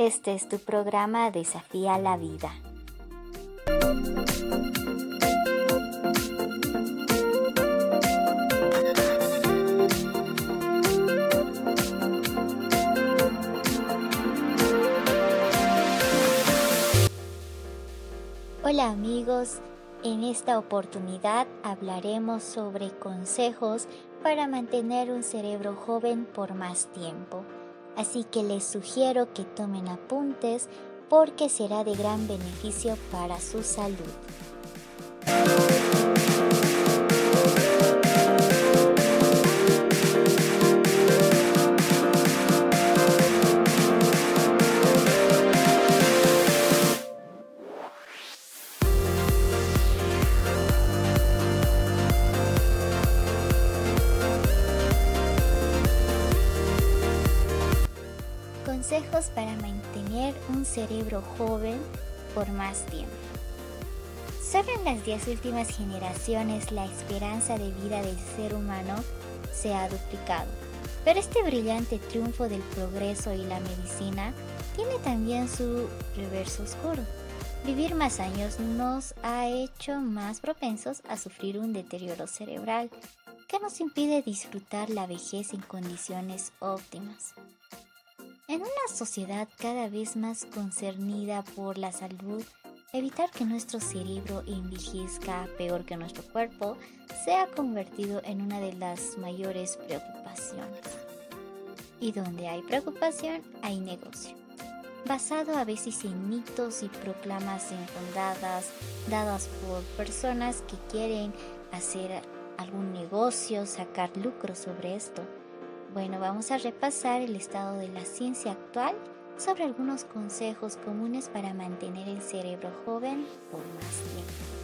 Este es tu programa Desafía la Vida. Hola amigos, en esta oportunidad hablaremos sobre consejos para mantener un cerebro joven por más tiempo. Así que les sugiero que tomen apuntes porque será de gran beneficio para su salud. Consejos para mantener un cerebro joven por más tiempo. Solo en las diez últimas generaciones la esperanza de vida del ser humano se ha duplicado. Pero este brillante triunfo del progreso y la medicina tiene también su reverso oscuro. Vivir más años nos ha hecho más propensos a sufrir un deterioro cerebral que nos impide disfrutar la vejez en condiciones óptimas. En una sociedad cada vez más concernida por la salud, evitar que nuestro cerebro envejezca peor que nuestro cuerpo se ha convertido en una de las mayores preocupaciones. Y donde hay preocupación, hay negocio. Basado a veces en mitos y proclamas infundadas dadas por personas que quieren hacer algún negocio, sacar lucro sobre esto bueno, vamos a repasar el estado de la ciencia actual sobre algunos consejos comunes para mantener el cerebro joven por más tiempo.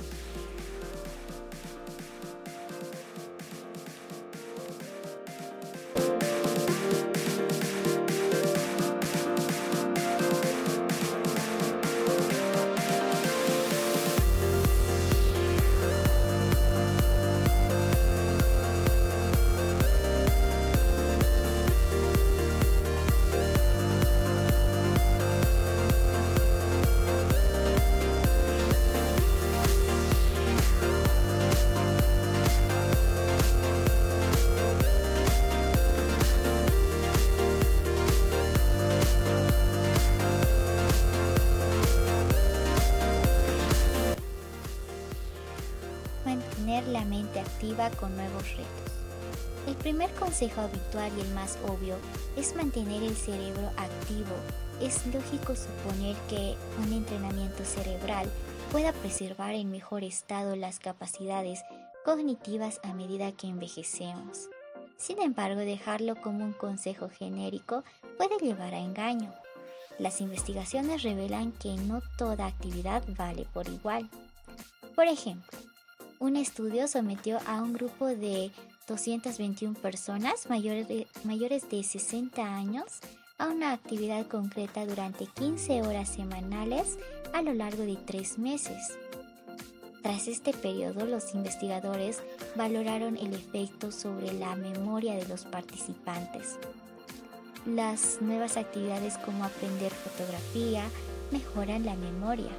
Mantener la mente activa con nuevos retos. El primer consejo habitual y el más obvio es mantener el cerebro activo. Es lógico suponer que un entrenamiento cerebral pueda preservar en mejor estado las capacidades cognitivas a medida que envejecemos. Sin embargo, dejarlo como un consejo genérico puede llevar a engaño. Las investigaciones revelan que no toda actividad vale por igual. Por ejemplo, un estudio sometió a un grupo de 221 personas mayores de, mayores de 60 años a una actividad concreta durante 15 horas semanales a lo largo de tres meses. Tras este periodo, los investigadores valoraron el efecto sobre la memoria de los participantes. Las nuevas actividades como aprender fotografía mejoran la memoria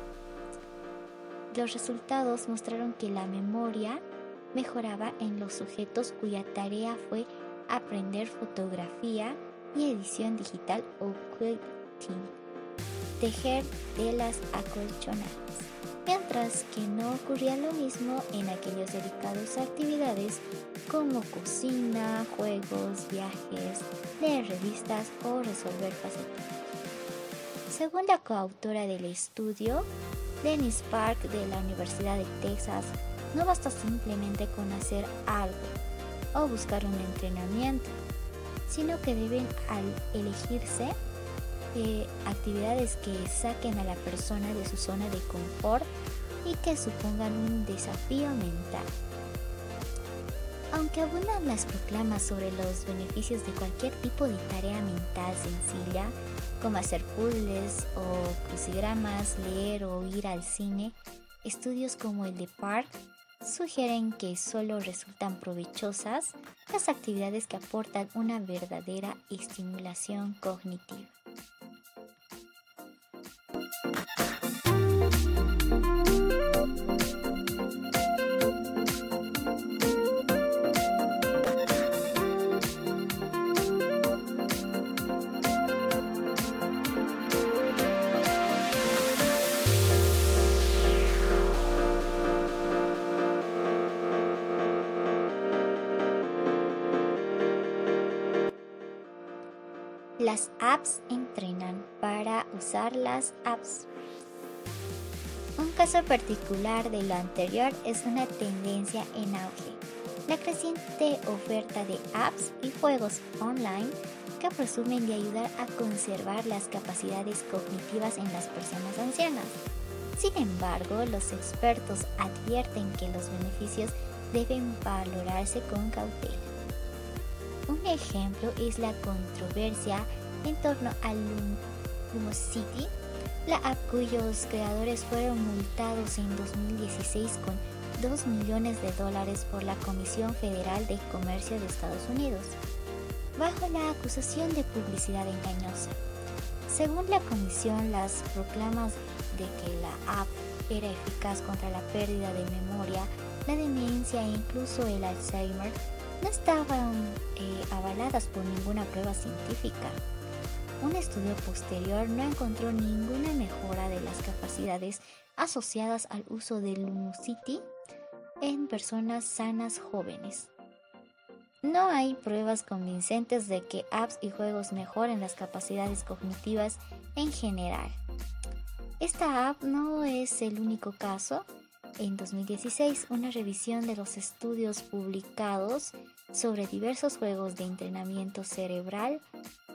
los resultados mostraron que la memoria mejoraba en los sujetos cuya tarea fue aprender fotografía y edición digital o quilting, tejer telas acolchonadas, mientras que no ocurría lo mismo en aquellos dedicados actividades como cocina, juegos, viajes, leer revistas o resolver pasatiempos. Según la coautora del estudio, Dennis Park de la Universidad de Texas, no basta simplemente con hacer algo o buscar un entrenamiento, sino que deben elegirse eh, actividades que saquen a la persona de su zona de confort y que supongan un desafío mental. Aunque abundan las proclamas sobre los beneficios de cualquier tipo de tarea mental sencilla, como hacer puzzles o crucigramas, leer o ir al cine, estudios como el de Park sugieren que solo resultan provechosas las actividades que aportan una verdadera estimulación cognitiva. Apps entrenan para usar las apps. Un caso particular de lo anterior es una tendencia en auge, la creciente oferta de apps y juegos online que presumen de ayudar a conservar las capacidades cognitivas en las personas ancianas. Sin embargo, los expertos advierten que los beneficios deben valorarse con cautela. Un ejemplo es la controversia en torno al Lumosity, la app cuyos creadores fueron multados en 2016 con 2 millones de dólares por la Comisión Federal de Comercio de Estados Unidos, bajo la acusación de publicidad engañosa. Según la comisión, las proclamas de que la app era eficaz contra la pérdida de memoria, la demencia e incluso el Alzheimer no estaban eh, avaladas por ninguna prueba científica. Un estudio posterior no encontró ninguna mejora de las capacidades asociadas al uso del Lumosity en personas sanas jóvenes. No hay pruebas convincentes de que apps y juegos mejoren las capacidades cognitivas en general. Esta app no es el único caso. En 2016, una revisión de los estudios publicados sobre diversos juegos de entrenamiento cerebral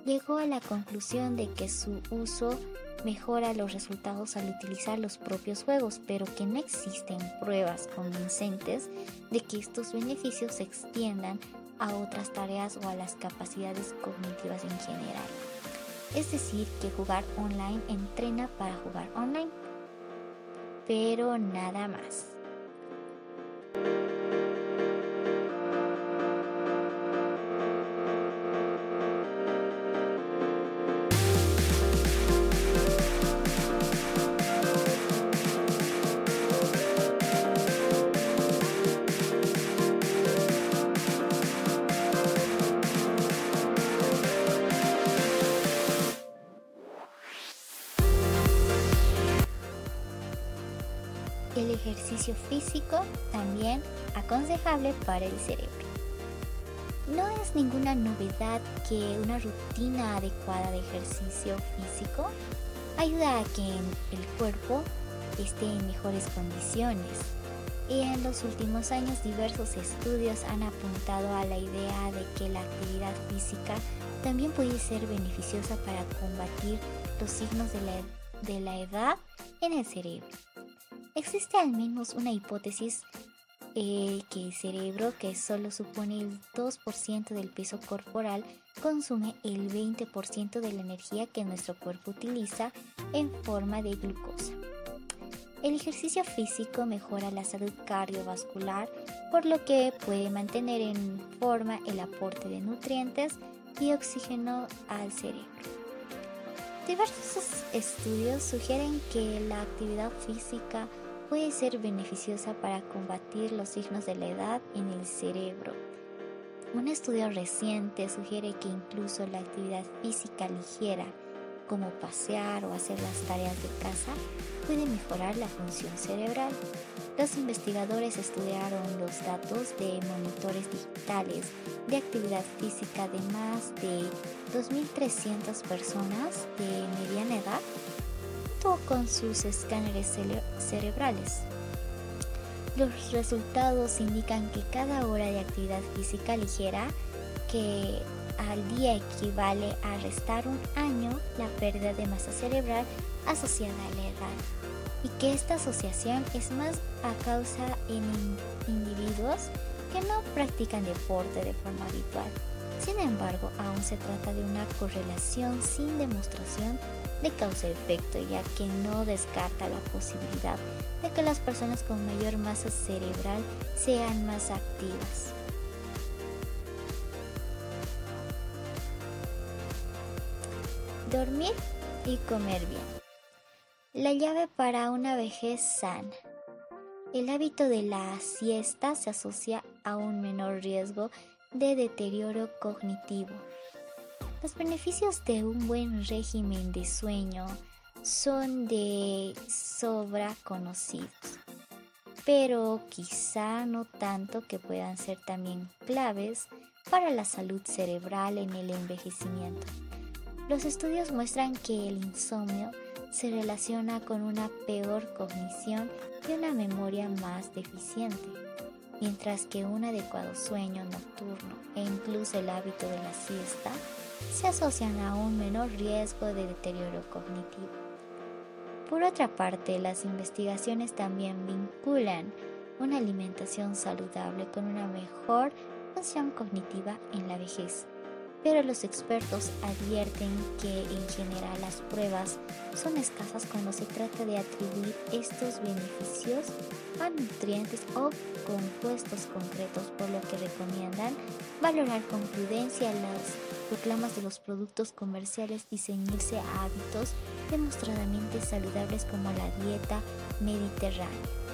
llegó a la conclusión de que su uso mejora los resultados al utilizar los propios juegos, pero que no existen pruebas convincentes de que estos beneficios se extiendan a otras tareas o a las capacidades cognitivas en general. Es decir, que jugar online entrena para jugar online, pero nada más. Físico también aconsejable para el cerebro. No es ninguna novedad que una rutina adecuada de ejercicio físico ayuda a que el cuerpo esté en mejores condiciones. Y en los últimos años diversos estudios han apuntado a la idea de que la actividad física también puede ser beneficiosa para combatir los signos de la, de la edad en el cerebro. Existe al menos una hipótesis eh, que el cerebro, que solo supone el 2% del peso corporal, consume el 20% de la energía que nuestro cuerpo utiliza en forma de glucosa. El ejercicio físico mejora la salud cardiovascular, por lo que puede mantener en forma el aporte de nutrientes y oxígeno al cerebro. Diversos estudios sugieren que la actividad física puede ser beneficiosa para combatir los signos de la edad en el cerebro. Un estudio reciente sugiere que incluso la actividad física ligera, como pasear o hacer las tareas de casa, puede mejorar la función cerebral. Los investigadores estudiaron los datos de monitores digitales de actividad física de más de 2.300 personas de mediana edad con sus escáneres cerebrales. Los resultados indican que cada hora de actividad física ligera que al día equivale a restar un año la pérdida de masa cerebral asociada a la edad y que esta asociación es más a causa en individuos que no practican deporte de forma habitual. Sin embargo, aún se trata de una correlación sin demostración de causa-efecto, ya que no descarta la posibilidad de que las personas con mayor masa cerebral sean más activas. Dormir y comer bien. La llave para una vejez sana. El hábito de la siesta se asocia a un menor riesgo de deterioro cognitivo. Los beneficios de un buen régimen de sueño son de sobra conocidos, pero quizá no tanto que puedan ser también claves para la salud cerebral en el envejecimiento. Los estudios muestran que el insomnio se relaciona con una peor cognición y una memoria más deficiente, mientras que un adecuado sueño nocturno e incluso el hábito de la siesta se asocian a un menor riesgo de deterioro cognitivo. Por otra parte, las investigaciones también vinculan una alimentación saludable con una mejor función cognitiva en la vejez pero los expertos advierten que en general las pruebas son escasas cuando se trata de atribuir estos beneficios a nutrientes o compuestos concretos, por lo que recomiendan valorar con prudencia las proclamas de los productos comerciales y ceñirse a hábitos demostradamente saludables como la dieta mediterránea.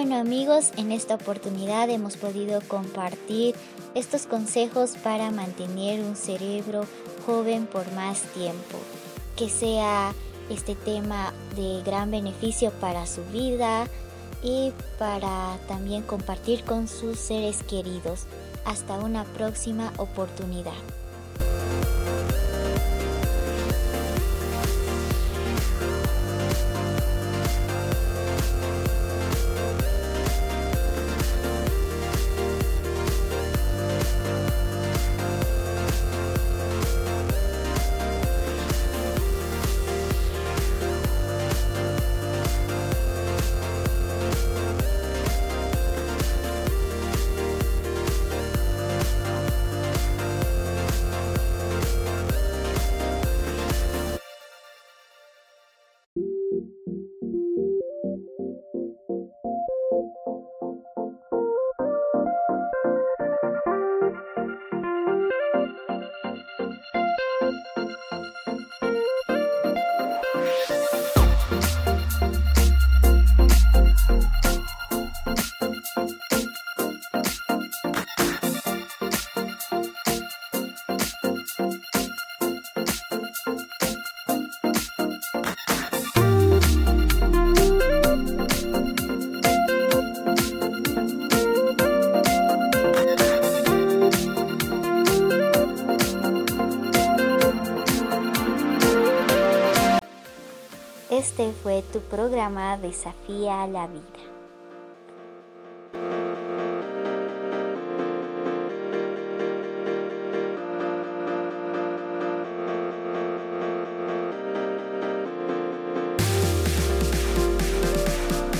Bueno amigos, en esta oportunidad hemos podido compartir estos consejos para mantener un cerebro joven por más tiempo. Que sea este tema de gran beneficio para su vida y para también compartir con sus seres queridos. Hasta una próxima oportunidad. Este fue tu programa Desafía la Vida.